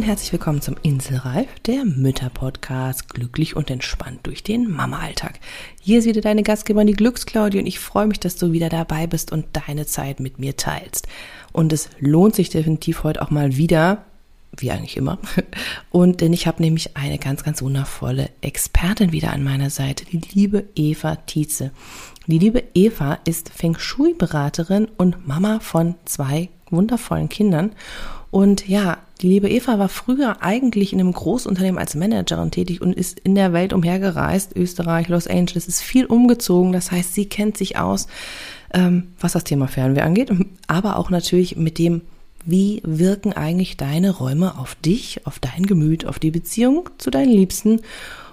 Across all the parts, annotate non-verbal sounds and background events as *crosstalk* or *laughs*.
Und herzlich willkommen zum Inselreif, der Mütter-Podcast, glücklich und entspannt durch den Mama-Alltag. Hier ist wieder deine Gastgeberin, die Glücksklaudie und ich freue mich, dass du wieder dabei bist und deine Zeit mit mir teilst. Und es lohnt sich definitiv heute auch mal wieder, wie eigentlich immer. *laughs* Und denn ich habe nämlich eine ganz, ganz wundervolle Expertin wieder an meiner Seite, die liebe Eva Tietze. Die liebe Eva ist Feng Shui-Beraterin und Mama von zwei wundervollen Kindern. Und ja, die liebe Eva war früher eigentlich in einem Großunternehmen als Managerin tätig und ist in der Welt umhergereist, Österreich, Los Angeles, ist viel umgezogen. Das heißt, sie kennt sich aus, ähm, was das Thema Fernweh angeht, aber auch natürlich mit dem, wie wirken eigentlich deine Räume auf dich, auf dein Gemüt, auf die Beziehung zu deinen Liebsten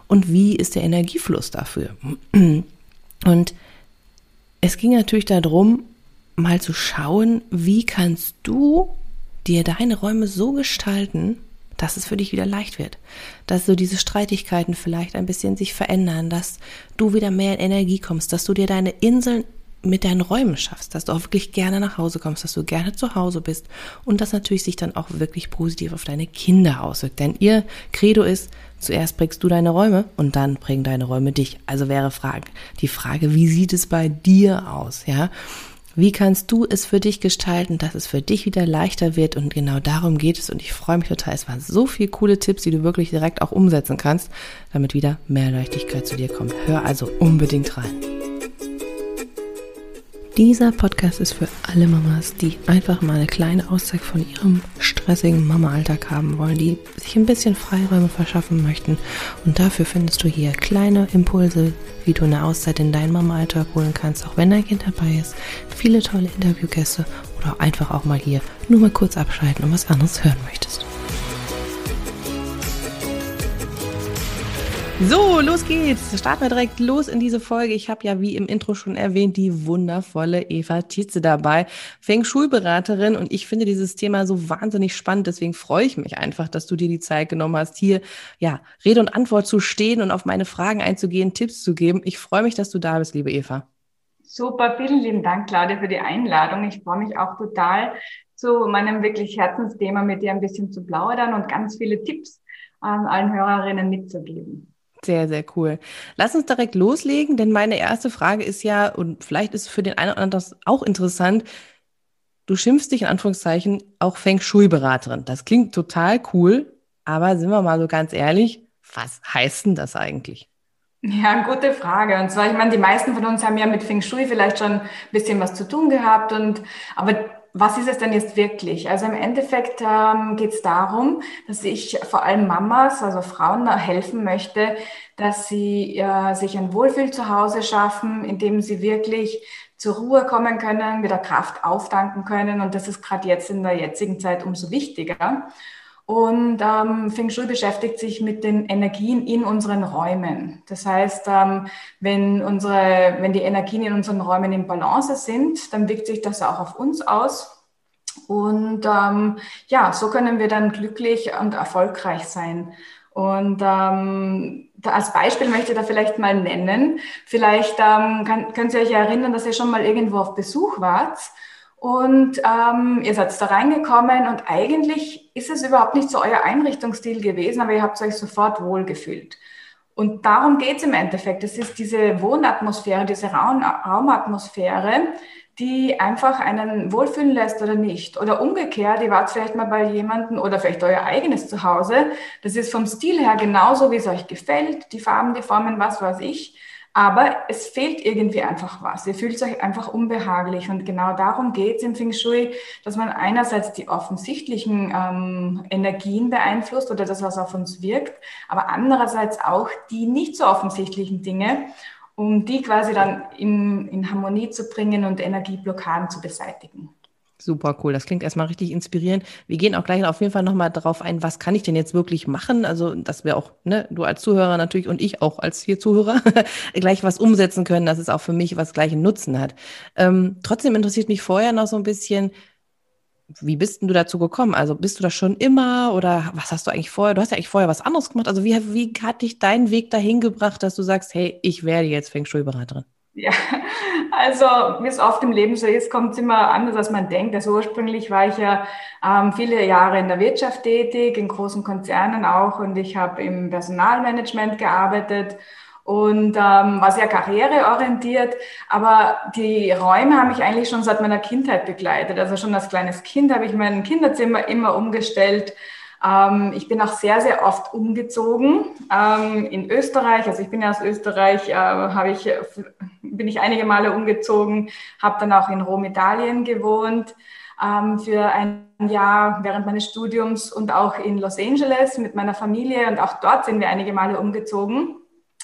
und wie ist der Energiefluss dafür. Und es ging natürlich darum, mal zu schauen, wie kannst du dir deine Räume so gestalten, dass es für dich wieder leicht wird. Dass so diese Streitigkeiten vielleicht ein bisschen sich verändern, dass du wieder mehr in Energie kommst, dass du dir deine Inseln mit deinen Räumen schaffst, dass du auch wirklich gerne nach Hause kommst, dass du gerne zu Hause bist und das natürlich sich dann auch wirklich positiv auf deine Kinder auswirkt. Denn ihr Credo ist, zuerst prägst du deine Räume und dann prägen deine Räume dich. Also wäre die Frage, wie sieht es bei dir aus, ja? Wie kannst du es für dich gestalten, dass es für dich wieder leichter wird? Und genau darum geht es. Und ich freue mich total. Es waren so viele coole Tipps, die du wirklich direkt auch umsetzen kannst, damit wieder mehr Leichtigkeit zu dir kommt. Hör also unbedingt rein. Dieser Podcast ist für alle Mamas, die einfach mal eine kleine Auszeit von ihrem stressigen Mama-Alltag haben wollen, die sich ein bisschen Freiräume verschaffen möchten. Und dafür findest du hier kleine Impulse, wie du eine Auszeit in deinen Mama-Alltag holen kannst, auch wenn dein Kind dabei ist. Viele tolle Interviewgäste oder einfach auch mal hier nur mal kurz abschalten und was anderes hören möchtest. So, los geht's. Starten wir direkt los in diese Folge. Ich habe ja wie im Intro schon erwähnt, die wundervolle Eva Tietze dabei, Feng Shui-Beraterin. Und ich finde dieses Thema so wahnsinnig spannend. Deswegen freue ich mich einfach, dass du dir die Zeit genommen hast, hier ja Rede und Antwort zu stehen und auf meine Fragen einzugehen, Tipps zu geben. Ich freue mich, dass du da bist, liebe Eva. Super, vielen lieben Dank, Claudia, für die Einladung. Ich freue mich auch total, zu meinem wirklich Herzensthema mit dir ein bisschen zu plaudern und ganz viele Tipps an allen Hörerinnen mitzugeben. Sehr, sehr cool. Lass uns direkt loslegen, denn meine erste Frage ist ja, und vielleicht ist für den einen oder anderen auch interessant, du schimpfst dich in Anführungszeichen auch Feng Shui-Beraterin. Das klingt total cool, aber sind wir mal so ganz ehrlich, was heißt denn das eigentlich? Ja, gute Frage. Und zwar, ich meine, die meisten von uns haben ja mit Feng Shui vielleicht schon ein bisschen was zu tun gehabt und aber was ist es denn jetzt wirklich? Also im Endeffekt ähm, geht es darum, dass ich vor allem Mamas, also Frauen, helfen möchte, dass sie äh, sich ein Wohlfühl zu Hause schaffen, indem sie wirklich zur Ruhe kommen können, wieder Kraft auftanken können. Und das ist gerade jetzt in der jetzigen Zeit umso wichtiger. Und ähm, Feng Shui beschäftigt sich mit den Energien in unseren Räumen. Das heißt, ähm, wenn, unsere, wenn die Energien in unseren Räumen im Balance sind, dann wirkt sich das auch auf uns aus. Und ähm, ja, so können wir dann glücklich und erfolgreich sein. Und ähm, da als Beispiel möchte ich da vielleicht mal nennen. Vielleicht ähm, kann, können Sie euch erinnern, dass ihr schon mal irgendwo auf Besuch wart und ähm, ihr seid da reingekommen und eigentlich ist es überhaupt nicht so euer Einrichtungsstil gewesen, aber ihr habt euch sofort wohlgefühlt. Und darum geht es im Endeffekt. Es ist diese Wohnatmosphäre, diese Raum, Raumatmosphäre, die einfach einen wohlfühlen lässt oder nicht. Oder umgekehrt, ihr wart vielleicht mal bei jemandem oder vielleicht euer eigenes Zuhause. Das ist vom Stil her genauso, wie es euch gefällt. Die Farben, die Formen, was weiß ich. Aber es fehlt irgendwie einfach was. Ihr fühlt euch einfach unbehaglich. Und genau darum geht es im Feng Shui, dass man einerseits die offensichtlichen ähm, Energien beeinflusst oder das, was auf uns wirkt, aber andererseits auch die nicht so offensichtlichen Dinge, um die quasi dann in, in Harmonie zu bringen und Energieblockaden zu beseitigen. Super cool. Das klingt erstmal richtig inspirierend. Wir gehen auch gleich auf jeden Fall nochmal darauf ein, was kann ich denn jetzt wirklich machen? Also, dass wir auch, ne, du als Zuhörer natürlich und ich auch als hier Zuhörer *laughs* gleich was umsetzen können, dass es auch für mich was gleichen Nutzen hat. Ähm, trotzdem interessiert mich vorher noch so ein bisschen, wie bist denn du dazu gekommen? Also bist du das schon immer oder was hast du eigentlich vorher? Du hast ja eigentlich vorher was anderes gemacht. Also wie, wie hat dich dein Weg dahin gebracht, dass du sagst, hey, ich werde jetzt Feng Shui-Beraterin? Ja, also wie es oft im Leben so ist, kommt es immer anders, als man denkt. Also ursprünglich war ich ja ähm, viele Jahre in der Wirtschaft tätig, in großen Konzernen auch, und ich habe im Personalmanagement gearbeitet und ähm, war sehr karriereorientiert. Aber die Räume haben mich eigentlich schon seit meiner Kindheit begleitet. Also schon als kleines Kind habe ich mein Kinderzimmer immer umgestellt ähm, ich bin auch sehr, sehr oft umgezogen ähm, in Österreich. Also ich bin ja aus Österreich, äh, ich, bin ich einige Male umgezogen, habe dann auch in Rom, Italien gewohnt ähm, für ein Jahr während meines Studiums und auch in Los Angeles mit meiner Familie. Und auch dort sind wir einige Male umgezogen.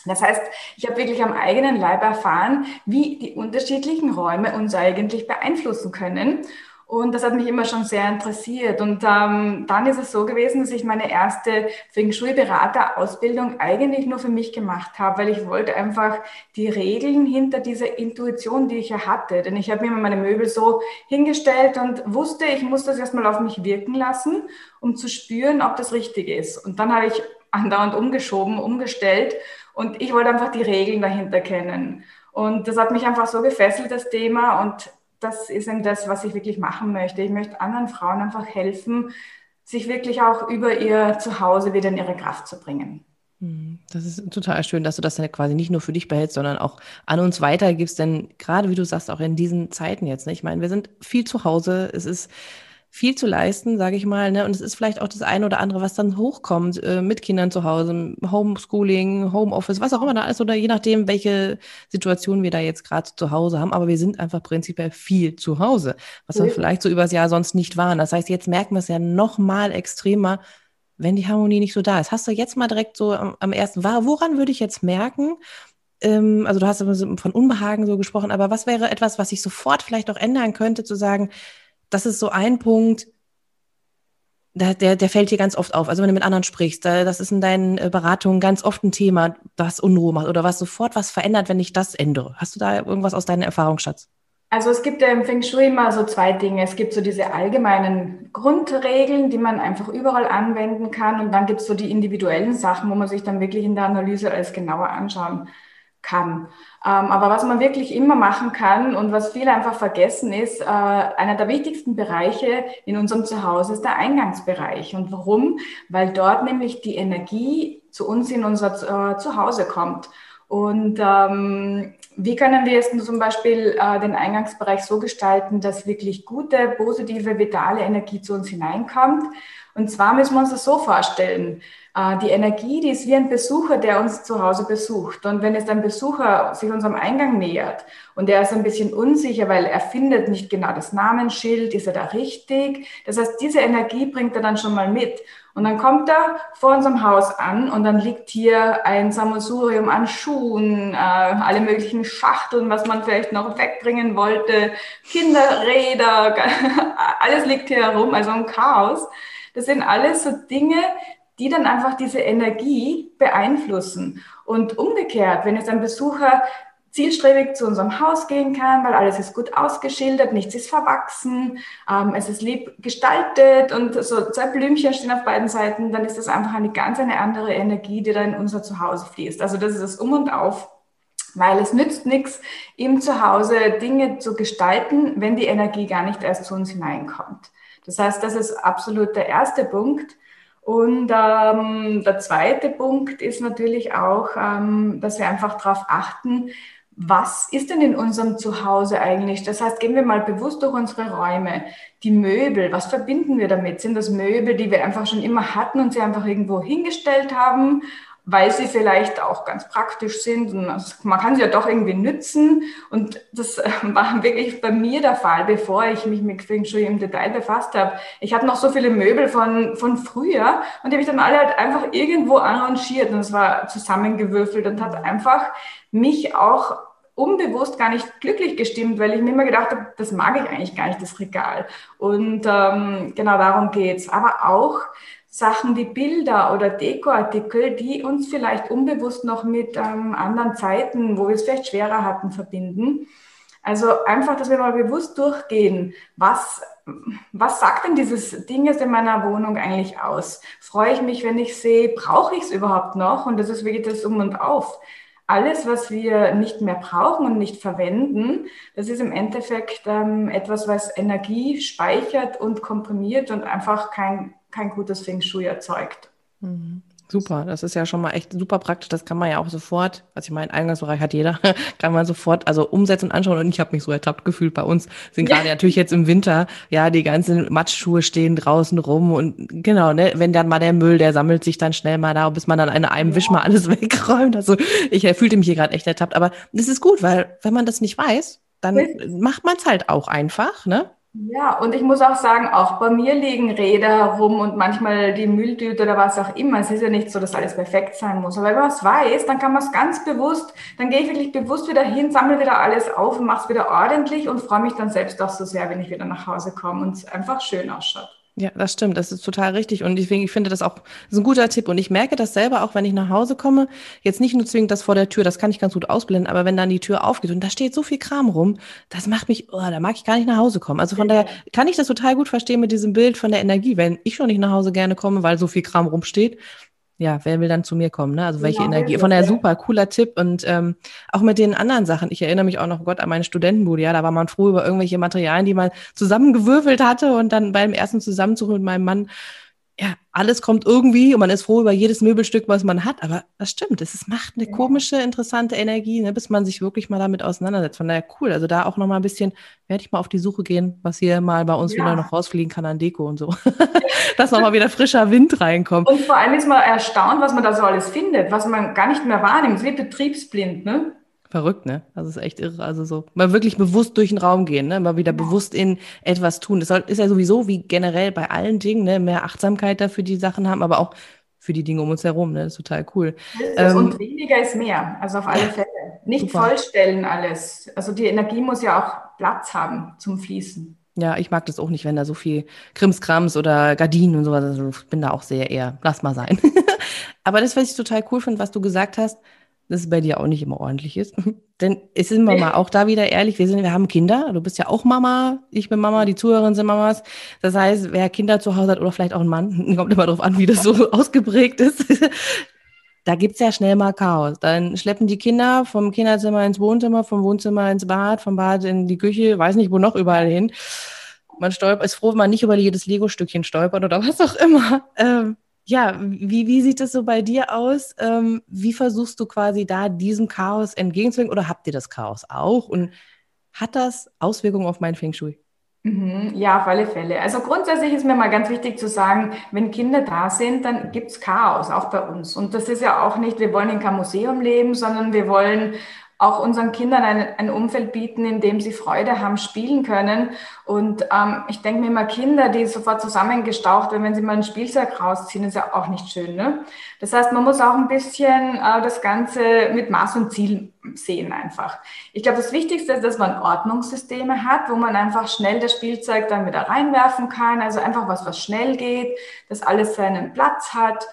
Das heißt, ich habe wirklich am eigenen Leib erfahren, wie die unterschiedlichen Räume uns eigentlich beeinflussen können. Und das hat mich immer schon sehr interessiert. Und ähm, dann ist es so gewesen, dass ich meine erste Feng Shui-Berater-Ausbildung eigentlich nur für mich gemacht habe, weil ich wollte einfach die Regeln hinter dieser Intuition, die ich ja hatte. Denn ich habe mir meine Möbel so hingestellt und wusste, ich muss das erstmal auf mich wirken lassen, um zu spüren, ob das richtig ist. Und dann habe ich andauernd umgeschoben, umgestellt und ich wollte einfach die Regeln dahinter kennen. Und das hat mich einfach so gefesselt, das Thema. Und das ist eben das, was ich wirklich machen möchte. Ich möchte anderen Frauen einfach helfen, sich wirklich auch über ihr Zuhause wieder in ihre Kraft zu bringen. Hm, das ist total schön, dass du das dann quasi nicht nur für dich behältst, sondern auch an uns weitergibst. Denn gerade wie du sagst, auch in diesen Zeiten jetzt, ne? ich meine, wir sind viel zu Hause. Es ist viel zu leisten, sage ich mal. Ne? Und es ist vielleicht auch das eine oder andere, was dann hochkommt äh, mit Kindern zu Hause, Homeschooling, Homeoffice, was auch immer da ist, oder je nachdem, welche Situation wir da jetzt gerade zu Hause haben. Aber wir sind einfach prinzipiell viel zu Hause, was wir vielleicht so übers Jahr sonst nicht waren. Das heißt, jetzt merken wir es ja noch mal extremer, wenn die Harmonie nicht so da ist. Hast du jetzt mal direkt so am, am ersten, woran würde ich jetzt merken, ähm, also du hast von Unbehagen so gesprochen, aber was wäre etwas, was ich sofort vielleicht auch ändern könnte, zu sagen, das ist so ein Punkt, der, der, der fällt dir ganz oft auf. Also wenn du mit anderen sprichst, das ist in deinen äh, Beratungen ganz oft ein Thema, was Unruhe macht oder was sofort was verändert, wenn ich das ändere. Hast du da irgendwas aus deinem Erfahrungsschatz? Also es gibt ja im Feng Shui immer so zwei Dinge. Es gibt so diese allgemeinen Grundregeln, die man einfach überall anwenden kann. Und dann gibt es so die individuellen Sachen, wo man sich dann wirklich in der Analyse alles genauer anschauen kann. Ähm, aber was man wirklich immer machen kann und was viele einfach vergessen ist, äh, einer der wichtigsten Bereiche in unserem Zuhause ist der Eingangsbereich. Und warum? Weil dort nämlich die Energie zu uns in unser äh, Zuhause kommt. Und ähm, wie können wir jetzt zum Beispiel äh, den Eingangsbereich so gestalten, dass wirklich gute, positive, vitale Energie zu uns hineinkommt? Und zwar müssen wir uns das so vorstellen. Äh, die Energie, die ist wie ein Besucher, der uns zu Hause besucht. Und wenn jetzt ein Besucher sich unserem Eingang nähert und er ist ein bisschen unsicher, weil er findet nicht genau das Namensschild, ist er da richtig? Das heißt, diese Energie bringt er dann schon mal mit. Und dann kommt er vor unserem Haus an und dann liegt hier ein Sammelsurium an Schuhen, äh, alle möglichen Schachteln, was man vielleicht noch wegbringen wollte, Kinderräder, *laughs* alles liegt hier herum, also ein Chaos. Das sind alles so Dinge, die dann einfach diese Energie beeinflussen. Und umgekehrt, wenn jetzt ein Besucher zielstrebig zu unserem Haus gehen kann, weil alles ist gut ausgeschildert, nichts ist verwachsen, ähm, es ist lieb gestaltet und so zwei Blümchen stehen auf beiden Seiten, dann ist das einfach eine ganz eine andere Energie, die dann in unser Zuhause fließt. Also das ist das Um und Auf, weil es nützt nichts, im Zuhause Dinge zu gestalten, wenn die Energie gar nicht erst zu uns hineinkommt. Das heißt, das ist absolut der erste Punkt. Und ähm, der zweite Punkt ist natürlich auch, ähm, dass wir einfach darauf achten, was ist denn in unserem Zuhause eigentlich? Das heißt, gehen wir mal bewusst durch unsere Räume. Die Möbel, was verbinden wir damit? Sind das Möbel, die wir einfach schon immer hatten und sie einfach irgendwo hingestellt haben? Weil sie vielleicht auch ganz praktisch sind. Und man kann sie ja doch irgendwie nützen. Und das äh, war wirklich bei mir der Fall, bevor ich mich mit Feng Shui im Detail befasst habe. Ich hatte noch so viele Möbel von, von früher und die habe ich dann alle halt einfach irgendwo arrangiert und es war zusammengewürfelt und hat einfach mich auch unbewusst gar nicht glücklich gestimmt, weil ich mir immer gedacht habe, das mag ich eigentlich gar nicht, das Regal. Und ähm, genau darum geht's. Aber auch Sachen wie Bilder oder Dekoartikel, die uns vielleicht unbewusst noch mit ähm, anderen Zeiten, wo wir es vielleicht schwerer hatten, verbinden. Also einfach, dass wir mal bewusst durchgehen, was, was sagt denn dieses Ding jetzt in meiner Wohnung eigentlich aus? Freue ich mich, wenn ich sehe, brauche ich es überhaupt noch? Und das ist wirklich das Um und Auf. alles, was wir nicht mehr brauchen und nicht verwenden, das ist im Endeffekt ähm, etwas, was Energie speichert und komprimiert und einfach kein, kein gutes Feng Shui erzeugt. Mhm. Super, das ist ja schon mal echt super praktisch. Das kann man ja auch sofort, also ich meine, Eingangsbereich hat jeder, *laughs* kann man sofort also umsetzen und anschauen. Und ich habe mich so ertappt gefühlt. Bei uns sind gerade ja. natürlich jetzt im Winter, ja, die ganzen Matschschuhe stehen draußen rum und genau, ne, wenn dann mal der Müll, der sammelt sich dann schnell mal da, bis man dann in einem ja. Wisch mal alles *laughs* wegräumt. Also ich fühlte mich hier gerade echt ertappt. Aber das ist gut, weil wenn man das nicht weiß, dann macht man es halt auch einfach, ne? Ja, und ich muss auch sagen, auch bei mir liegen Räder rum und manchmal die Mülltüte oder was auch immer. Es ist ja nicht so, dass alles perfekt sein muss. Aber wenn man es weiß, dann kann man es ganz bewusst, dann gehe ich wirklich bewusst wieder hin, sammle wieder alles auf und mache es wieder ordentlich und freue mich dann selbst auch so sehr, wenn ich wieder nach Hause komme und es einfach schön ausschaut. Ja, das stimmt. Das ist total richtig. Und deswegen, ich finde das auch das ist ein guter Tipp. Und ich merke das selber auch, wenn ich nach Hause komme. Jetzt nicht nur zwingend das vor der Tür, das kann ich ganz gut ausblenden, aber wenn dann die Tür aufgeht und da steht so viel Kram rum, das macht mich, oh, da mag ich gar nicht nach Hause kommen. Also von daher kann ich das total gut verstehen mit diesem Bild von der Energie. Wenn ich schon nicht nach Hause gerne komme, weil so viel Kram rumsteht, ja, wer will dann zu mir kommen? Ne? Also welche genau, Energie? Von der super cooler Tipp und ähm, auch mit den anderen Sachen. Ich erinnere mich auch noch Gott an meine Studentenbude. Ja, da war man froh über irgendwelche Materialien, die man zusammengewürfelt hatte und dann beim ersten Zusammenzug mit meinem Mann ja, alles kommt irgendwie und man ist froh über jedes Möbelstück, was man hat. Aber das stimmt, es macht eine komische, interessante Energie, ne, bis man sich wirklich mal damit auseinandersetzt. Von daher cool. Also da auch noch mal ein bisschen, werde ich mal auf die Suche gehen, was hier mal bei uns ja. wieder noch rausfliegen kann an Deko und so. *laughs* Dass noch mal wieder frischer Wind reinkommt. Und vor allem ist man erstaunt, was man da so alles findet, was man gar nicht mehr wahrnimmt. Es wird betriebsblind, ne? Verrückt, ne? Das ist echt irre. Also so mal wirklich bewusst durch den Raum gehen, ne? Mal wieder bewusst in etwas tun. Das ist ja sowieso wie generell bei allen Dingen, ne? Mehr Achtsamkeit dafür die Sachen haben, aber auch für die Dinge um uns herum, ne? Das ist total cool. Ähm, und weniger ist mehr, also auf alle Fälle. Nicht super. vollstellen alles. Also die Energie muss ja auch Platz haben zum Fließen. Ja, ich mag das auch nicht, wenn da so viel Krimskrams oder Gardinen und sowas. Also ich bin da auch sehr eher, lass mal sein. *laughs* aber das, was ich total cool finde, was du gesagt hast, dass es bei dir auch nicht immer ordentlich ist. *laughs* Denn es sind wir mal auch da wieder ehrlich, wir sind, wir haben Kinder, du bist ja auch Mama, ich bin Mama, die Zuhörerinnen sind Mamas. Das heißt, wer Kinder zu Hause hat oder vielleicht auch ein Mann, *laughs* kommt immer darauf an, wie das so *laughs* ausgeprägt ist. da gibt's ja schnell mal Chaos. Dann schleppen die Kinder vom Kinderzimmer ins Wohnzimmer, vom Wohnzimmer ins Bad, vom Bad in die Küche, weiß nicht wo noch überall hin. Man stolpert, ist froh, wenn man nicht über jedes Lego-Stückchen stolpert oder was auch immer. Ähm, ja, wie, wie sieht es so bei dir aus? Ähm, wie versuchst du quasi da diesem Chaos entgegenzuwirken oder habt ihr das Chaos auch? Und hat das Auswirkungen auf mein Feng Shui? Mhm, ja, auf alle Fälle. Also grundsätzlich ist mir mal ganz wichtig zu sagen, wenn Kinder da sind, dann gibt's Chaos, auch bei uns. Und das ist ja auch nicht, wir wollen in kein Museum leben, sondern wir wollen auch unseren Kindern ein, ein Umfeld bieten, in dem sie Freude haben, spielen können. Und ähm, ich denke mir immer, Kinder, die sofort zusammengestaucht werden, wenn sie mal ein Spielzeug rausziehen, ist ja auch nicht schön. Ne? Das heißt, man muss auch ein bisschen äh, das Ganze mit Maß und Ziel sehen einfach. Ich glaube, das Wichtigste ist, dass man Ordnungssysteme hat, wo man einfach schnell das Spielzeug dann wieder reinwerfen kann. Also einfach was, was schnell geht, dass alles seinen Platz hat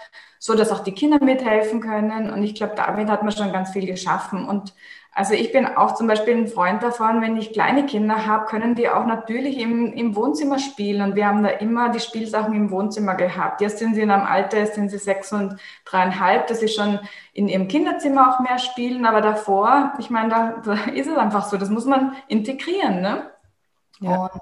so dass auch die Kinder mithelfen können. Und ich glaube, damit hat man schon ganz viel geschaffen. Und also ich bin auch zum Beispiel ein Freund davon, wenn ich kleine Kinder habe, können die auch natürlich im, im Wohnzimmer spielen. Und wir haben da immer die Spielsachen im Wohnzimmer gehabt. Jetzt sind sie in einem Alter, jetzt sind sie sechs und dreieinhalb, dass sie schon in ihrem Kinderzimmer auch mehr spielen. Aber davor, ich meine, da, da ist es einfach so, das muss man integrieren. Ne? Ja. Und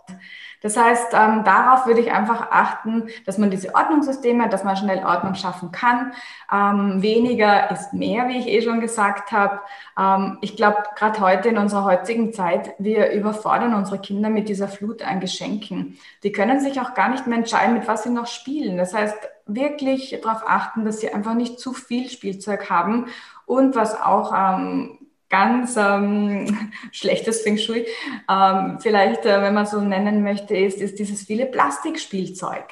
das heißt, ähm, darauf würde ich einfach achten, dass man diese Ordnungssysteme, dass man schnell Ordnung schaffen kann. Ähm, weniger ist mehr, wie ich eh schon gesagt habe. Ähm, ich glaube, gerade heute in unserer heutigen Zeit, wir überfordern unsere Kinder mit dieser Flut an Geschenken. Die können sich auch gar nicht mehr entscheiden, mit was sie noch spielen. Das heißt, wirklich darauf achten, dass sie einfach nicht zu viel Spielzeug haben und was auch ähm, ganz ähm, *laughs* schlechtes Feng Shui, ähm, vielleicht, äh, wenn man so nennen möchte, ist, ist dieses viele Plastikspielzeug.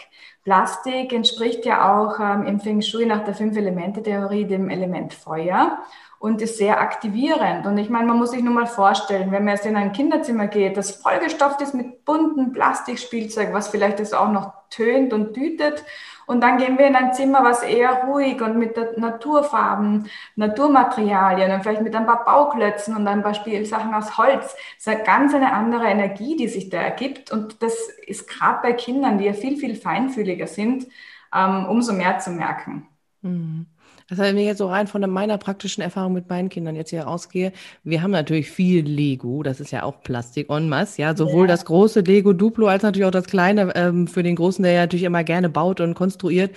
Plastik entspricht ja auch ähm, im Feng Shui nach der Fünf-Elemente-Theorie dem Element Feuer und ist sehr aktivierend. Und ich meine, man muss sich nur mal vorstellen, wenn man jetzt in ein Kinderzimmer geht, das vollgestopft ist mit bunten Plastikspielzeug, was vielleicht das auch noch tönt und dütet und dann gehen wir in ein Zimmer, was eher ruhig und mit Naturfarben, Naturmaterialien und vielleicht mit ein paar Bauklötzen und ein paar Spielsachen aus Holz. Das ist eine ganz eine andere Energie, die sich da ergibt. Und das ist gerade bei Kindern, die ja viel, viel feinfühliger sind, ähm, umso mehr zu merken. Mhm. Das heißt, wenn ich jetzt so rein von meiner praktischen Erfahrung mit meinen Kindern jetzt hier ausgehe, wir haben natürlich viel Lego, das ist ja auch Plastik en masse, ja, sowohl ja. das große Lego Duplo als natürlich auch das kleine ähm, für den Großen, der ja natürlich immer gerne baut und konstruiert.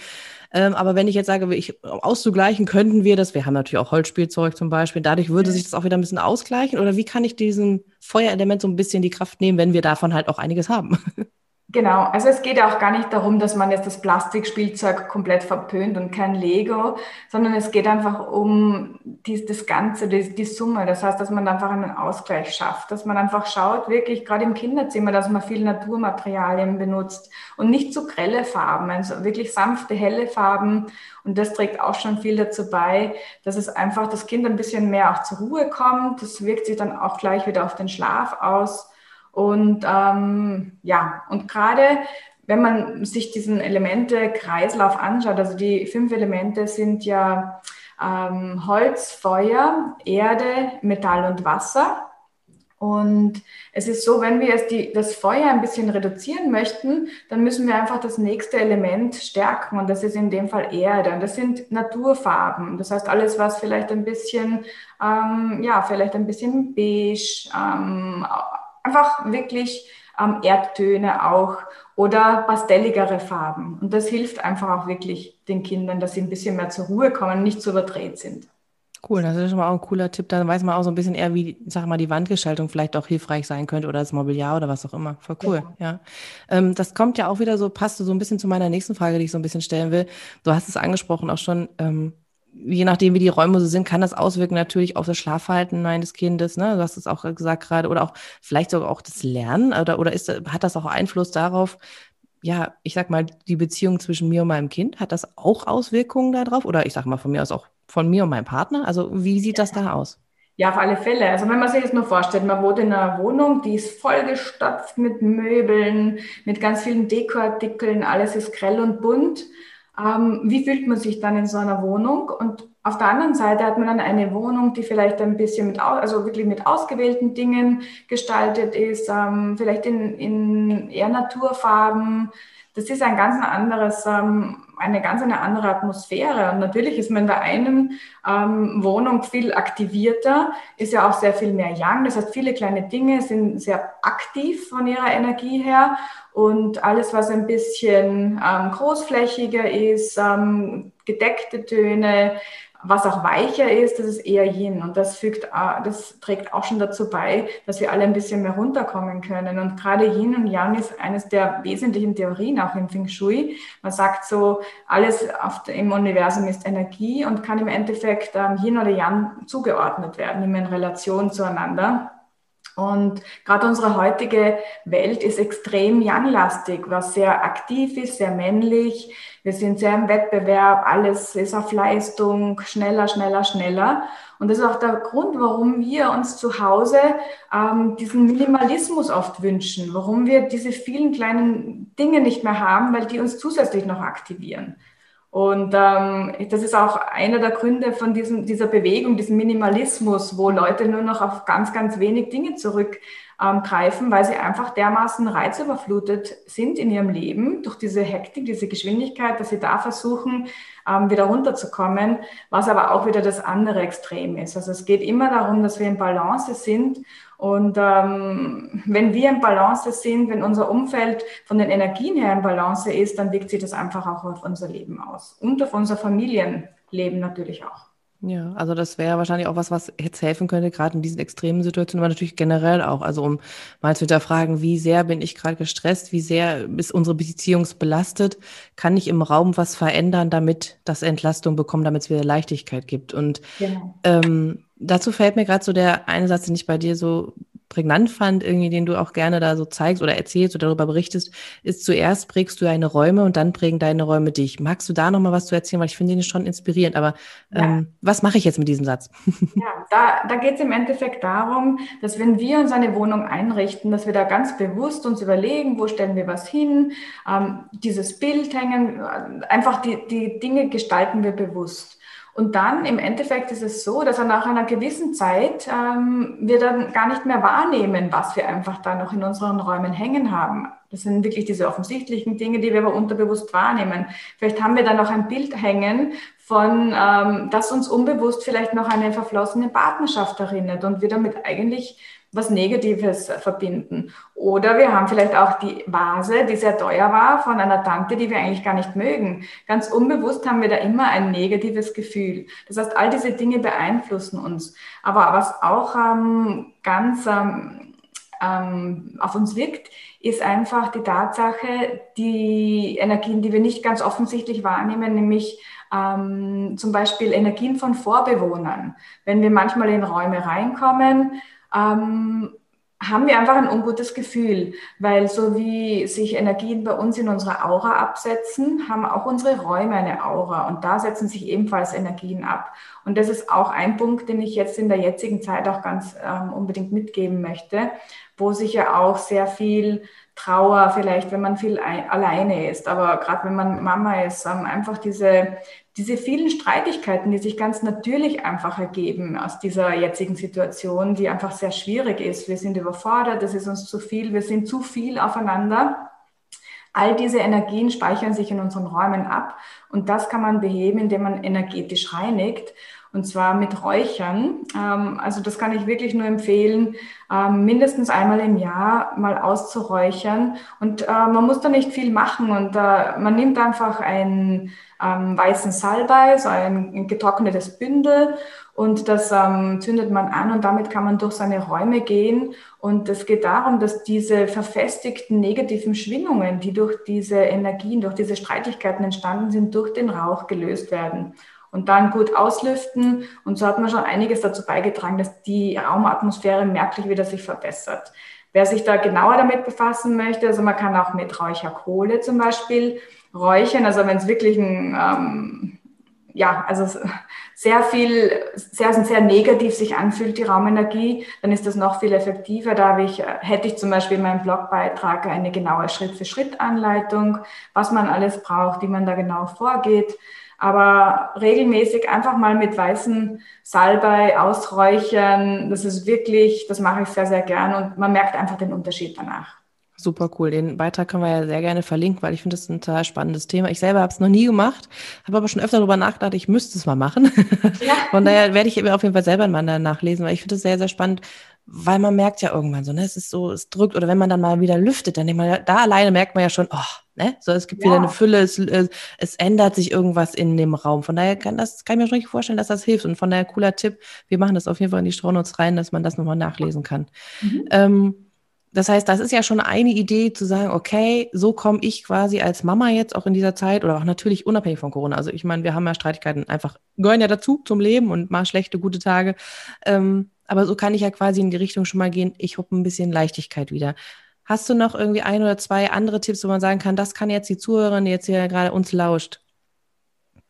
Ähm, aber wenn ich jetzt sage, ich, auszugleichen könnten wir das, wir haben natürlich auch Holzspielzeug zum Beispiel, dadurch würde sich das auch wieder ein bisschen ausgleichen oder wie kann ich diesem Feuerelement so ein bisschen die Kraft nehmen, wenn wir davon halt auch einiges haben? *laughs* Genau, also es geht auch gar nicht darum, dass man jetzt das Plastikspielzeug komplett verpönt und kein Lego, sondern es geht einfach um die, das Ganze, die, die, Summe. Das heißt, dass man einfach einen Ausgleich schafft, dass man einfach schaut, wirklich gerade im Kinderzimmer, dass man viel Naturmaterialien benutzt und nicht zu grelle Farben, also wirklich sanfte, helle Farben. Und das trägt auch schon viel dazu bei, dass es einfach das Kind ein bisschen mehr auch zur Ruhe kommt. Das wirkt sich dann auch gleich wieder auf den Schlaf aus. Und ähm, ja, und gerade wenn man sich diesen Elemente-Kreislauf anschaut, also die fünf Elemente sind ja ähm, Holz, Feuer, Erde, Metall und Wasser. Und es ist so, wenn wir jetzt die, das Feuer ein bisschen reduzieren möchten, dann müssen wir einfach das nächste Element stärken. Und das ist in dem Fall Erde. Und das sind Naturfarben. Das heißt, alles, was vielleicht ein bisschen, ähm, ja, vielleicht ein bisschen beige, ähm, einfach wirklich ähm, Erdtöne auch oder pastelligere Farben. Und das hilft einfach auch wirklich den Kindern, dass sie ein bisschen mehr zur Ruhe kommen, nicht zu überdreht sind. Cool, das ist schon mal auch ein cooler Tipp. Dann weiß man auch so ein bisschen eher, wie, sag mal, die Wandgestaltung vielleicht auch hilfreich sein könnte oder das Mobiliar oder was auch immer. Voll cool, ja. ja. Ähm, das kommt ja auch wieder so, passt so ein bisschen zu meiner nächsten Frage, die ich so ein bisschen stellen will. Du hast es angesprochen auch schon, ähm, je nachdem, wie die Räume so sind, kann das auswirken natürlich auf das Schlafverhalten eines Kindes. Ne? Du hast es auch gesagt gerade. Oder auch vielleicht sogar auch das Lernen. Oder, oder ist, hat das auch Einfluss darauf, ja, ich sag mal, die Beziehung zwischen mir und meinem Kind, hat das auch Auswirkungen darauf? Oder ich sag mal von mir aus auch von mir und meinem Partner? Also wie sieht das da aus? Ja, auf alle Fälle. Also wenn man sich jetzt nur vorstellt, man wohnt in einer Wohnung, die ist vollgestopft mit Möbeln, mit ganz vielen Dekoartikeln, alles ist grell und bunt ähm, wie fühlt man sich dann in so einer Wohnung? Und auf der anderen Seite hat man dann eine Wohnung, die vielleicht ein bisschen mit, also wirklich mit ausgewählten Dingen gestaltet ist, ähm, vielleicht in, in eher Naturfarben. Das ist ein ganz anderes ähm, eine ganz eine andere Atmosphäre. Und natürlich ist man in der einen ähm, Wohnung viel aktivierter, ist ja auch sehr viel mehr Yang. Das heißt, viele kleine Dinge sind sehr aktiv von ihrer Energie her. Und alles, was ein bisschen ähm, großflächiger ist, ähm, gedeckte Töne, was auch weicher ist, das ist eher Yin. Und das fügt, äh, das trägt auch schon dazu bei, dass wir alle ein bisschen mehr runterkommen können. Und gerade Yin und Yang ist eines der wesentlichen Theorien auch im Feng Shui. Man sagt so, alles im Universum ist Energie und kann im Endeffekt ähm, Yin oder Yang zugeordnet werden, immer in Relation zueinander. Und gerade unsere heutige Welt ist extrem Yang-lastig, was sehr aktiv ist, sehr männlich. Wir sind sehr im Wettbewerb, alles ist auf Leistung, schneller, schneller, schneller. Und das ist auch der Grund, warum wir uns zu Hause ähm, diesen Minimalismus oft wünschen, warum wir diese vielen kleinen Dinge nicht mehr haben, weil die uns zusätzlich noch aktivieren. Und ähm, das ist auch einer der Gründe von diesem, dieser Bewegung, diesem Minimalismus, wo Leute nur noch auf ganz, ganz wenig Dinge zurückgreifen, ähm, weil sie einfach dermaßen reizüberflutet sind in ihrem Leben durch diese Hektik, diese Geschwindigkeit, dass sie da versuchen, ähm, wieder runterzukommen, was aber auch wieder das andere Extrem ist. Also es geht immer darum, dass wir in Balance sind und ähm, wenn wir im Balance sind, wenn unser Umfeld von den Energien her im Balance ist, dann wirkt sich das einfach auch auf unser Leben aus und auf unser Familienleben natürlich auch. Ja, also das wäre wahrscheinlich auch was, was jetzt helfen könnte, gerade in diesen extremen Situationen, aber natürlich generell auch. Also um mal zu hinterfragen, wie sehr bin ich gerade gestresst, wie sehr ist unsere Beziehung belastet, kann ich im Raum was verändern, damit das Entlastung bekommt, damit es wieder Leichtigkeit gibt. Und genau. ähm, dazu fällt mir gerade so der eine Satz, den ich bei dir so prägnant fand, irgendwie, den du auch gerne da so zeigst oder erzählst oder darüber berichtest, ist zuerst prägst du deine Räume und dann prägen deine Räume dich. Magst du da nochmal was zu erzählen? Weil ich finde den schon inspirierend. Aber ja. ähm, was mache ich jetzt mit diesem Satz? *laughs* Ja, da, da geht es im Endeffekt darum, dass wenn wir uns eine Wohnung einrichten, dass wir da ganz bewusst uns überlegen, wo stellen wir was hin, ähm, dieses Bild hängen, einfach die, die Dinge gestalten wir bewusst. Und dann im Endeffekt ist es so, dass er nach einer gewissen Zeit ähm, wir dann gar nicht mehr wahrnehmen, was wir einfach da noch in unseren Räumen hängen haben. Das sind wirklich diese offensichtlichen Dinge, die wir aber unterbewusst wahrnehmen. Vielleicht haben wir da noch ein Bild hängen von, ähm, das uns unbewusst vielleicht noch eine verflossene Partnerschaft erinnert und wir damit eigentlich was Negatives verbinden. Oder wir haben vielleicht auch die Vase, die sehr teuer war, von einer Tante, die wir eigentlich gar nicht mögen. Ganz unbewusst haben wir da immer ein negatives Gefühl. Das heißt, all diese Dinge beeinflussen uns. Aber was auch ähm, ganz ähm, ähm, auf uns wirkt, ist einfach die Tatsache, die Energien, die wir nicht ganz offensichtlich wahrnehmen, nämlich ähm, zum Beispiel Energien von Vorbewohnern. Wenn wir manchmal in Räume reinkommen, ähm, haben wir einfach ein ungutes Gefühl, weil so wie sich Energien bei uns in unserer Aura absetzen, haben auch unsere Räume eine Aura und da setzen sich ebenfalls Energien ab. Und das ist auch ein Punkt, den ich jetzt in der jetzigen Zeit auch ganz ähm, unbedingt mitgeben möchte, wo sich ja auch sehr viel Trauer vielleicht, wenn man viel ein, alleine ist, aber gerade wenn man Mama ist, einfach diese, diese vielen Streitigkeiten, die sich ganz natürlich einfach ergeben aus dieser jetzigen Situation, die einfach sehr schwierig ist. Wir sind überfordert, es ist uns zu viel, wir sind zu viel aufeinander. All diese Energien speichern sich in unseren Räumen ab und das kann man beheben, indem man energetisch reinigt und zwar mit Räuchern. Ähm, also das kann ich wirklich nur empfehlen, ähm, mindestens einmal im Jahr mal auszuräuchern. Und äh, man muss da nicht viel machen und äh, man nimmt einfach einen ähm, weißen Salbei, so ein getrocknetes Bündel und das zündet man an und damit kann man durch seine Räume gehen. Und es geht darum, dass diese verfestigten negativen Schwingungen, die durch diese Energien, durch diese Streitigkeiten entstanden sind, durch den Rauch gelöst werden und dann gut auslüften. Und so hat man schon einiges dazu beigetragen, dass die Raumatmosphäre merklich wieder sich verbessert. Wer sich da genauer damit befassen möchte, also man kann auch mit Räucherkohle zum Beispiel räuchern, also wenn es wirklich ein, ähm, ja, also sehr viel, sehr, sehr negativ sich anfühlt, die Raumenergie, dann ist das noch viel effektiver. Da ich, hätte ich zum Beispiel in meinem Blogbeitrag eine genaue Schritt-für-Schritt-Anleitung, was man alles braucht, wie man da genau vorgeht. Aber regelmäßig einfach mal mit weißen Salbei ausräuchern, das ist wirklich, das mache ich sehr, sehr gern und man merkt einfach den Unterschied danach. Super cool. Den Beitrag können wir ja sehr gerne verlinken, weil ich finde das ein total spannendes Thema. Ich selber habe es noch nie gemacht, habe aber schon öfter darüber nachgedacht, ich müsste es mal machen. Ja. *laughs* Von daher werde ich auf jeden Fall selber mal nachlesen, weil ich finde es sehr, sehr spannend, weil man merkt ja irgendwann so, ne, es ist so, es drückt oder wenn man dann mal wieder lüftet, dann denkt man, da alleine merkt man ja schon, oh, ne, so es gibt ja. wieder eine Fülle, es, es ändert sich irgendwas in dem Raum. Von daher kann das, kann ich mir schon richtig vorstellen, dass das hilft. Und von daher cooler Tipp, wir machen das auf jeden Fall in die Shownotes rein, dass man das nochmal nachlesen kann. Mhm. Ähm, das heißt, das ist ja schon eine Idee zu sagen, okay, so komme ich quasi als Mama jetzt auch in dieser Zeit oder auch natürlich unabhängig von Corona. Also ich meine, wir haben ja Streitigkeiten einfach, gehören ja dazu zum Leben und mal schlechte, gute Tage. Ähm, aber so kann ich ja quasi in die Richtung schon mal gehen, ich habe ein bisschen Leichtigkeit wieder. Hast du noch irgendwie ein oder zwei andere Tipps, wo man sagen kann, das kann jetzt die Zuhörerin, die jetzt hier gerade uns lauscht,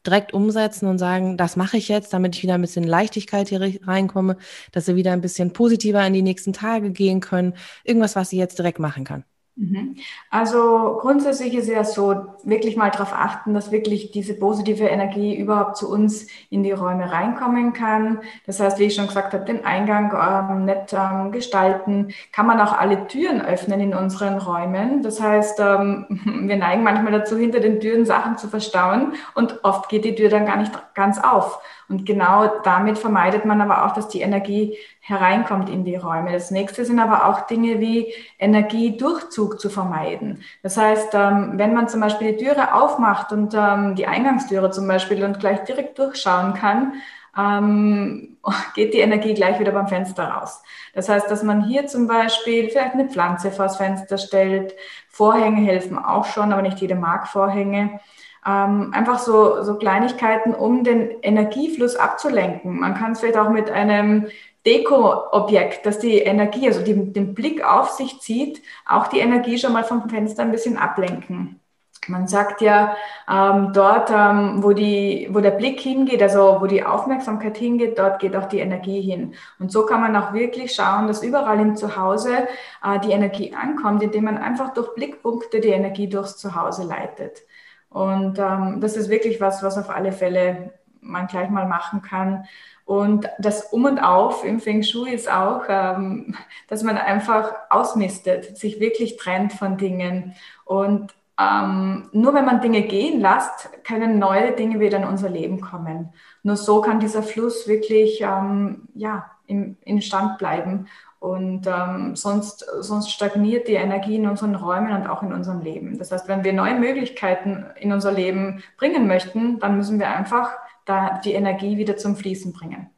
direkt umsetzen und sagen, das mache ich jetzt, damit ich wieder ein bisschen Leichtigkeit hier reinkomme, dass sie wieder ein bisschen positiver in die nächsten Tage gehen können. Irgendwas, was sie jetzt direkt machen kann. Mhm. Also grundsätzlich ist ja so, wirklich mal darauf achten, dass wirklich diese positive Energie überhaupt zu uns in die Räume reinkommen kann. Das heißt, wie ich schon gesagt habe, den Eingang ähm, nett ähm, gestalten. Kann man auch alle Türen öffnen in unseren Räumen. Das heißt, ähm, *laughs* wir neigen manchmal dazu, hinter den Türen Sachen zu verstauen und oft geht die Tür dann gar nicht ganz auf. Und genau damit vermeidet man aber auch, dass die Energie hereinkommt in die Räume. Das nächste sind aber auch Dinge wie Energiedurchzug zu vermeiden. Das heißt, ähm, wenn man zum Beispiel die Türe aufmacht und ähm, die Eingangstüre zum Beispiel und gleich direkt durchschauen kann, ähm, *laughs* geht die Energie gleich wieder beim Fenster raus. Das heißt, dass man hier zum Beispiel vielleicht eine Pflanze vors Fenster stellt. Vorhänge helfen auch schon, aber nicht jede mag Vorhänge. Ähm, einfach so, so Kleinigkeiten, um den Energiefluss abzulenken. Man kann es vielleicht auch mit einem Deko-Objekt, das die Energie, also die, den Blick auf sich zieht, auch die Energie schon mal vom Fenster ein bisschen ablenken. Man sagt ja, ähm, dort, ähm, wo, die, wo der Blick hingeht, also wo die Aufmerksamkeit hingeht, dort geht auch die Energie hin. Und so kann man auch wirklich schauen, dass überall im Zuhause äh, die Energie ankommt, indem man einfach durch Blickpunkte die Energie durchs Zuhause leitet. Und ähm, das ist wirklich was, was auf alle Fälle man gleich mal machen kann. Und das Um und Auf im Feng Shui ist auch, ähm, dass man einfach ausmistet, sich wirklich trennt von Dingen. Und ähm, nur wenn man Dinge gehen lässt, können neue Dinge wieder in unser Leben kommen. Nur so kann dieser Fluss wirklich ähm, ja, im, in Stand bleiben. Und ähm, sonst, sonst stagniert die Energie in unseren Räumen und auch in unserem Leben. Das heißt, wenn wir neue Möglichkeiten in unser Leben bringen möchten, dann müssen wir einfach da die Energie wieder zum Fließen bringen.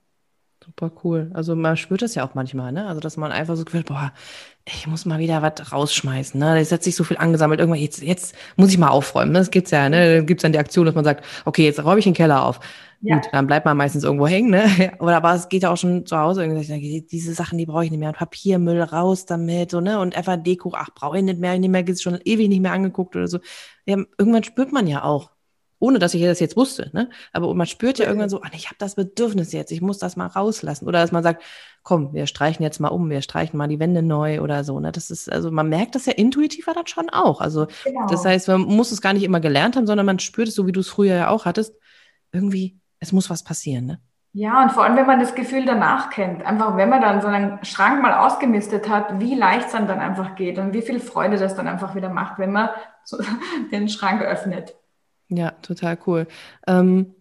Super cool. Also man spürt das ja auch manchmal, ne? Also dass man einfach so gefühlt, boah, ich muss mal wieder was rausschmeißen, ne? Jetzt hat sich so viel angesammelt, irgendwann, jetzt, jetzt muss ich mal aufräumen. Ne? Das gibt's ja, ne? Dann gibt's dann die Aktion, dass man sagt, okay, jetzt räume ich den Keller auf. Ja. Gut, dann bleibt man meistens irgendwo hängen, ne? *laughs* Oder aber es geht ja auch schon zu Hause irgendwie, diese Sachen, die brauche ich nicht mehr. Papiermüll raus damit, so, ne? Und einfach Deko, ach, brauche ich nicht mehr, ich nicht mehr, schon ewig nicht mehr angeguckt oder so. Ja, irgendwann spürt man ja auch, ohne dass ich das jetzt wusste. Ne? Aber man spürt ja irgendwann so, ah, ich habe das Bedürfnis jetzt, ich muss das mal rauslassen. Oder dass man sagt, komm, wir streichen jetzt mal um, wir streichen mal die Wände neu oder so. Ne? Das ist, also man merkt das ja intuitiver dann schon auch. Also genau. das heißt, man muss es gar nicht immer gelernt haben, sondern man spürt es so, wie du es früher ja auch hattest. Irgendwie, es muss was passieren, ne? Ja, und vor allem, wenn man das Gefühl danach kennt, einfach wenn man dann so einen Schrank mal ausgemistet hat, wie leicht es dann, dann einfach geht und wie viel Freude das dann einfach wieder macht, wenn man so *laughs* den Schrank öffnet. Ja, total cool. Ähm,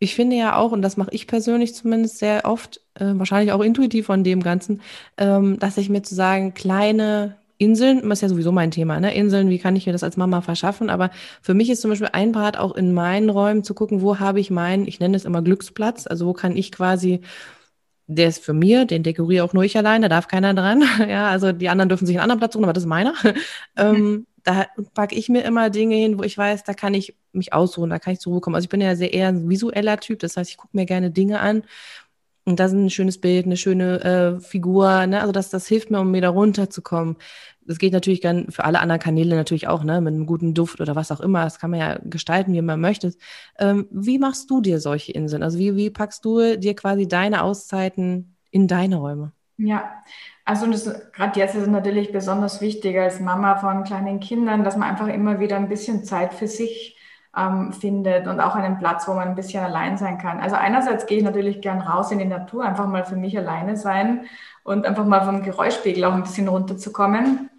ich finde ja auch, und das mache ich persönlich zumindest sehr oft, äh, wahrscheinlich auch intuitiv von dem Ganzen, ähm, dass ich mir zu sagen, kleine Inseln, das ist ja sowieso mein Thema, ne? Inseln, wie kann ich mir das als Mama verschaffen? Aber für mich ist zum Beispiel ein Part auch in meinen Räumen zu gucken, wo habe ich meinen, ich nenne es immer Glücksplatz, also wo kann ich quasi der ist für mir, den dekoriere auch nur ich allein, da darf keiner dran. *laughs* Ja, also die anderen dürfen sich einen anderen Platz suchen, aber das ist meiner. *laughs* ähm, da packe ich mir immer Dinge hin, wo ich weiß, da kann ich mich ausruhen, da kann ich zur Ruhe kommen. Also ich bin ja sehr eher ein visueller Typ, das heißt, ich gucke mir gerne Dinge an und da ist ein schönes Bild, eine schöne äh, Figur, ne? also das, das hilft mir, um mir da runterzukommen. Das geht natürlich dann für alle anderen Kanäle natürlich auch, ne, mit einem guten Duft oder was auch immer. Das kann man ja gestalten, wie man möchte. Ähm, wie machst du dir solche Inseln? Also wie, wie packst du dir quasi deine Auszeiten in deine Räume? Ja, also gerade jetzt ist es natürlich besonders wichtig als Mama von kleinen Kindern, dass man einfach immer wieder ein bisschen Zeit für sich ähm, findet und auch einen Platz, wo man ein bisschen allein sein kann. Also einerseits gehe ich natürlich gern raus in die Natur, einfach mal für mich alleine sein und einfach mal vom Geräuschpegel auch ein bisschen runterzukommen.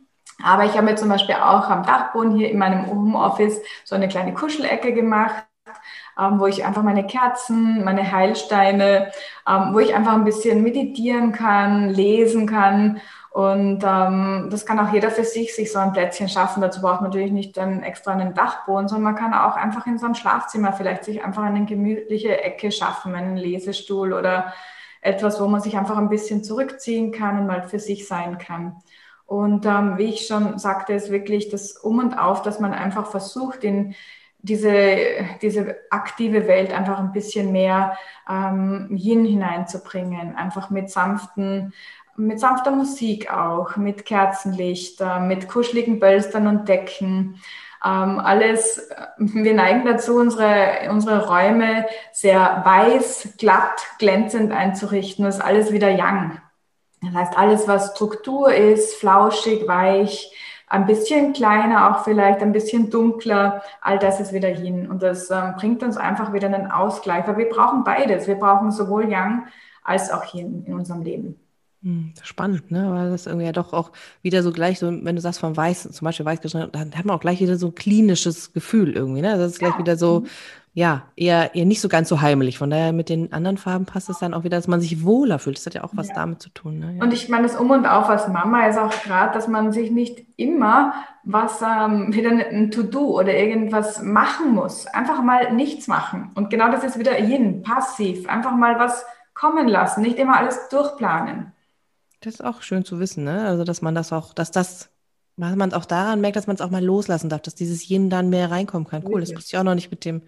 Aber ich habe mir zum Beispiel auch am Dachboden hier in meinem Homeoffice so eine kleine Kuschelecke gemacht ähm, wo ich einfach meine Kerzen, meine Heilsteine, ähm, wo ich einfach ein bisschen meditieren kann, lesen kann. Und ähm, das kann auch jeder für sich sich so ein Plätzchen schaffen. Dazu braucht man natürlich nicht dann extra einen Dachboden, sondern man kann auch einfach in so einem Schlafzimmer vielleicht sich einfach eine gemütliche Ecke schaffen, einen Lesestuhl oder etwas, wo man sich einfach ein bisschen zurückziehen kann und mal für sich sein kann. Und ähm, wie ich schon sagte, ist wirklich das Um und Auf, dass man einfach versucht, in, diese, diese aktive Welt einfach ein bisschen mehr ähm, Yin hineinzubringen, einfach mit sanften, mit sanfter Musik auch, mit Kerzenlicht, äh, mit kuscheligen Bölstern und Decken. Ähm, alles, wir neigen dazu, unsere, unsere Räume sehr weiß, glatt, glänzend einzurichten. Das ist alles wieder Yang. Das heißt, alles, was Struktur ist, flauschig, weich, ein bisschen kleiner, auch vielleicht ein bisschen dunkler, all das ist wieder hin. Und das ähm, bringt uns einfach wieder einen Ausgleich, weil wir brauchen beides. Wir brauchen sowohl Yang als auch Yin in unserem Leben. Hm, spannend, ne? Weil das irgendwie ja doch auch wieder so gleich, so, wenn du sagst von weiß, zum Beispiel weiß geschnitten, dann hat man auch gleich wieder so ein klinisches Gefühl irgendwie, ne? Das ist gleich ja. wieder so, mhm ja, eher, eher nicht so ganz so heimelig. Von daher mit den anderen Farben passt es dann auch wieder, dass man sich wohler fühlt. Das hat ja auch was ja. damit zu tun. Ne? Ja. Und ich meine, das Um und Auf als Mama ist auch gerade, dass man sich nicht immer was ähm, wieder ein To-Do oder irgendwas machen muss. Einfach mal nichts machen. Und genau das ist wieder Yin, passiv. Einfach mal was kommen lassen, nicht immer alles durchplanen. Das ist auch schön zu wissen, ne? Also, dass man das auch, dass das weil man auch daran merkt, dass man es auch mal loslassen darf, dass dieses Yin dann mehr reinkommen kann. Cool, das wusste ich auch noch nicht mit dem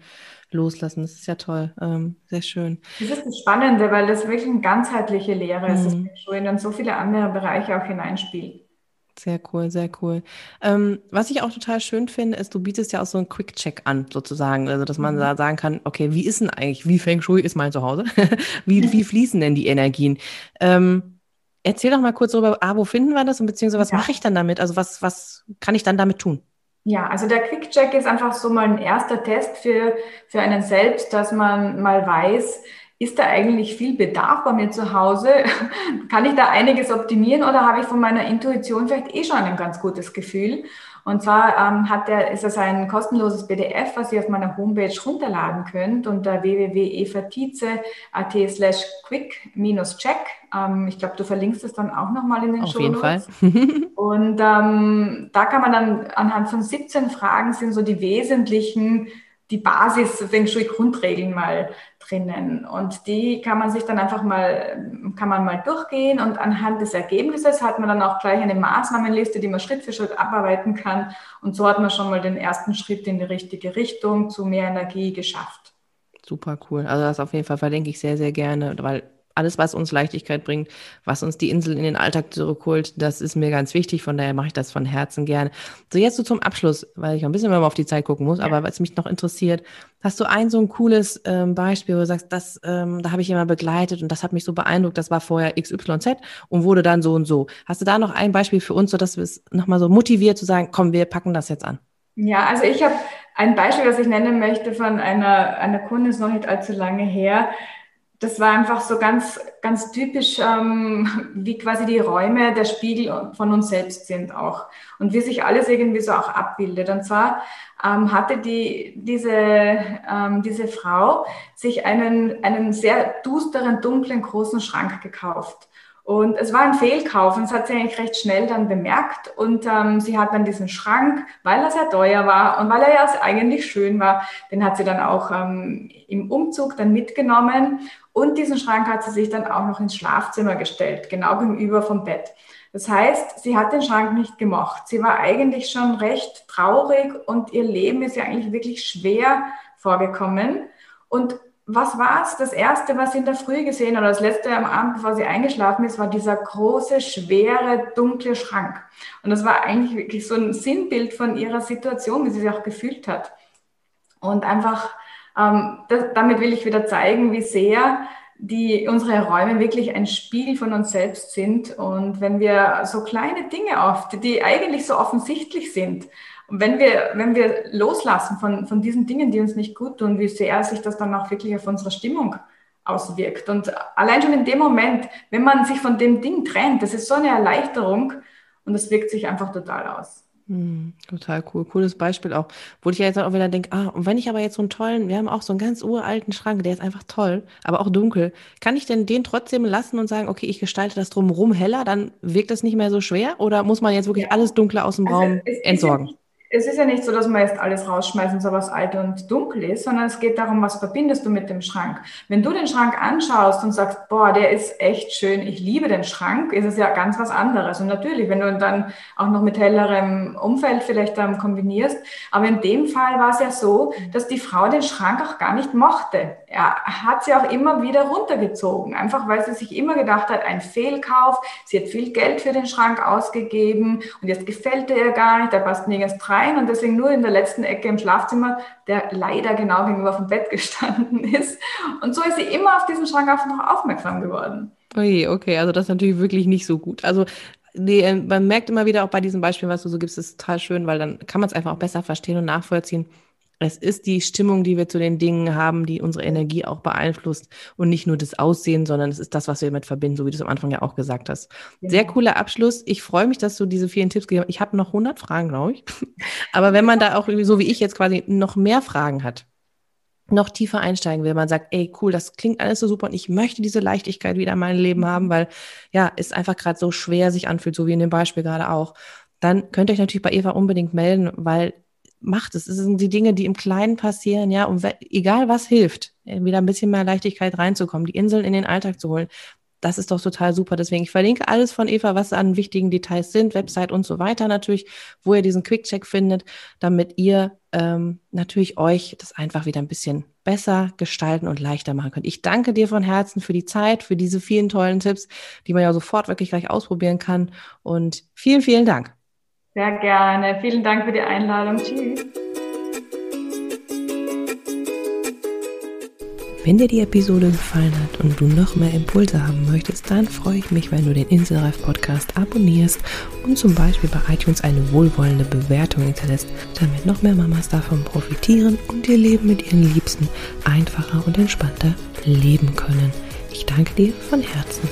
Loslassen. Das ist ja toll. Ähm, sehr schön. Das ist das Spannende, weil das wirklich eine ganzheitliche Lehre ist, mhm. dass man in so viele andere Bereiche auch hineinspielt. Sehr cool, sehr cool. Ähm, was ich auch total schön finde, ist, du bietest ja auch so einen Quick-Check an, sozusagen. Also, dass man mhm. da sagen kann, okay, wie ist denn eigentlich, wie Feng Shui ist mein Zuhause? *laughs* wie, wie fließen denn die Energien? Ähm, Erzähl doch mal kurz darüber, ah, wo finden wir das und beziehungsweise was ja. mache ich dann damit? Also was, was kann ich dann damit tun? Ja, also der Quick-Check ist einfach so mal ein erster Test für, für einen selbst, dass man mal weiß, ist da eigentlich viel Bedarf bei mir zu Hause? *laughs* Kann ich da einiges optimieren oder habe ich von meiner Intuition vielleicht eh schon ein ganz gutes Gefühl? Und zwar ähm, hat der, ist das ein kostenloses PDF, was ihr auf meiner Homepage runterladen könnt unter www.evatize.at slash quick-check. Ähm, ich glaube, du verlinkst es dann auch nochmal in den Show Auf jeden Fall. *laughs* Und ähm, da kann man dann anhand von 17 Fragen sind so die wesentlichen die Basis Feng Shui Grundregeln mal drinnen. Und die kann man sich dann einfach mal, kann man mal durchgehen und anhand des Ergebnisses hat man dann auch gleich eine Maßnahmenliste, die man Schritt für Schritt abarbeiten kann. Und so hat man schon mal den ersten Schritt in die richtige Richtung zu mehr Energie geschafft. Super cool. Also das auf jeden Fall verlinke ich sehr, sehr gerne, weil alles, was uns Leichtigkeit bringt, was uns die Insel in den Alltag zurückholt, das ist mir ganz wichtig. Von daher mache ich das von Herzen gerne. So, jetzt so zum Abschluss, weil ich ein bisschen mal auf die Zeit gucken muss, ja. aber was mich noch interessiert, hast du ein so ein cooles ähm, Beispiel, wo du sagst, das, ähm, da habe ich jemand begleitet und das hat mich so beeindruckt, das war vorher XYZ und wurde dann so und so. Hast du da noch ein Beispiel für uns, sodass wir es nochmal so motiviert zu sagen, komm, wir packen das jetzt an? Ja, also ich habe ein Beispiel, das ich nennen möchte von einer, einer Kundin, ist noch nicht allzu lange her das war einfach so ganz, ganz typisch, ähm, wie quasi die Räume der Spiegel von uns selbst sind auch und wie sich alles irgendwie so auch abbildet. Und zwar ähm, hatte die, diese, ähm, diese Frau sich einen, einen sehr dusteren, dunklen, großen Schrank gekauft. Und es war ein Fehlkauf und das hat sie eigentlich recht schnell dann bemerkt. Und ähm, sie hat dann diesen Schrank, weil er sehr teuer war und weil er ja eigentlich schön war, den hat sie dann auch ähm, im Umzug dann mitgenommen. Und diesen Schrank hat sie sich dann auch noch ins Schlafzimmer gestellt, genau gegenüber vom Bett. Das heißt, sie hat den Schrank nicht gemocht. Sie war eigentlich schon recht traurig und ihr Leben ist ja eigentlich wirklich schwer vorgekommen. Und was war es? Das erste, was sie in der Früh gesehen oder das letzte am Abend, bevor sie eingeschlafen ist, war dieser große, schwere, dunkle Schrank. Und das war eigentlich wirklich so ein Sinnbild von ihrer Situation, wie sie sich auch gefühlt hat. Und einfach, ähm, das, damit will ich wieder zeigen, wie sehr die, unsere Räume wirklich ein Spiegel von uns selbst sind. Und wenn wir so kleine Dinge oft, die eigentlich so offensichtlich sind, und wenn wir, wenn wir loslassen von, von diesen Dingen, die uns nicht gut tun, wie sehr sich das dann auch wirklich auf unsere Stimmung auswirkt. Und allein schon in dem Moment, wenn man sich von dem Ding trennt, das ist so eine Erleichterung und das wirkt sich einfach total aus. Hm, total cool. Cooles Beispiel auch. Wo ich ja jetzt auch wieder denke, ah, und wenn ich aber jetzt so einen tollen, wir haben auch so einen ganz uralten Schrank, der ist einfach toll, aber auch dunkel. Kann ich denn den trotzdem lassen und sagen, okay, ich gestalte das drumherum heller, dann wirkt das nicht mehr so schwer? Oder muss man jetzt wirklich ja. alles Dunkle aus dem also Raum entsorgen? Es ist ja nicht so, dass man jetzt alles rausschmeißen soll, was alt und dunkel ist, sondern es geht darum, was verbindest du mit dem Schrank. Wenn du den Schrank anschaust und sagst, boah, der ist echt schön, ich liebe den Schrank, ist es ja ganz was anderes. Und natürlich, wenn du ihn dann auch noch mit hellerem Umfeld vielleicht dann kombinierst, aber in dem Fall war es ja so, dass die Frau den Schrank auch gar nicht mochte. Er hat sie auch immer wieder runtergezogen, einfach weil sie sich immer gedacht hat, ein Fehlkauf, sie hat viel Geld für den Schrank ausgegeben und jetzt gefällt er ihr gar nicht, da passt nirgends rein und deswegen nur in der letzten Ecke im Schlafzimmer, der leider genau gegenüber vom Bett *laughs* gestanden ist. Und so ist sie immer auf diesen Schrank einfach noch aufmerksam geworden. Oje, okay, also das ist natürlich wirklich nicht so gut. Also nee, äh, man merkt immer wieder auch bei diesen Beispielen, was du so gibst, ist total schön, weil dann kann man es einfach auch besser verstehen und nachvollziehen es ist die Stimmung, die wir zu den Dingen haben, die unsere Energie auch beeinflusst und nicht nur das Aussehen, sondern es ist das, was wir damit verbinden, so wie du es am Anfang ja auch gesagt hast. Ja. Sehr cooler Abschluss. Ich freue mich, dass du diese vielen Tipps gegeben hast. Ich habe noch 100 Fragen, glaube ich. *laughs* Aber wenn man da auch so wie ich jetzt quasi noch mehr Fragen hat, noch tiefer einsteigen will, man sagt, ey, cool, das klingt alles so super und ich möchte diese Leichtigkeit wieder in meinem Leben haben, weil ja, es einfach gerade so schwer sich anfühlt, so wie in dem Beispiel gerade auch, dann könnt ihr euch natürlich bei Eva unbedingt melden, weil macht es. Es sind die Dinge, die im Kleinen passieren, ja, und egal was hilft, wieder ein bisschen mehr Leichtigkeit reinzukommen, die Inseln in den Alltag zu holen. Das ist doch total super. Deswegen, ich verlinke alles von Eva, was an wichtigen Details sind, Website und so weiter natürlich, wo ihr diesen Quick-Check findet, damit ihr ähm, natürlich euch das einfach wieder ein bisschen besser gestalten und leichter machen könnt. Ich danke dir von Herzen für die Zeit, für diese vielen tollen Tipps, die man ja sofort wirklich gleich ausprobieren kann. Und vielen, vielen Dank. Sehr gerne. Vielen Dank für die Einladung. Tschüss. Wenn dir die Episode gefallen hat und du noch mehr Impulse haben möchtest, dann freue ich mich, wenn du den Inselreif Podcast abonnierst und zum Beispiel bei iTunes eine wohlwollende Bewertung hinterlässt, damit noch mehr Mamas davon profitieren und ihr Leben mit ihren Liebsten einfacher und entspannter leben können. Ich danke dir von Herzen.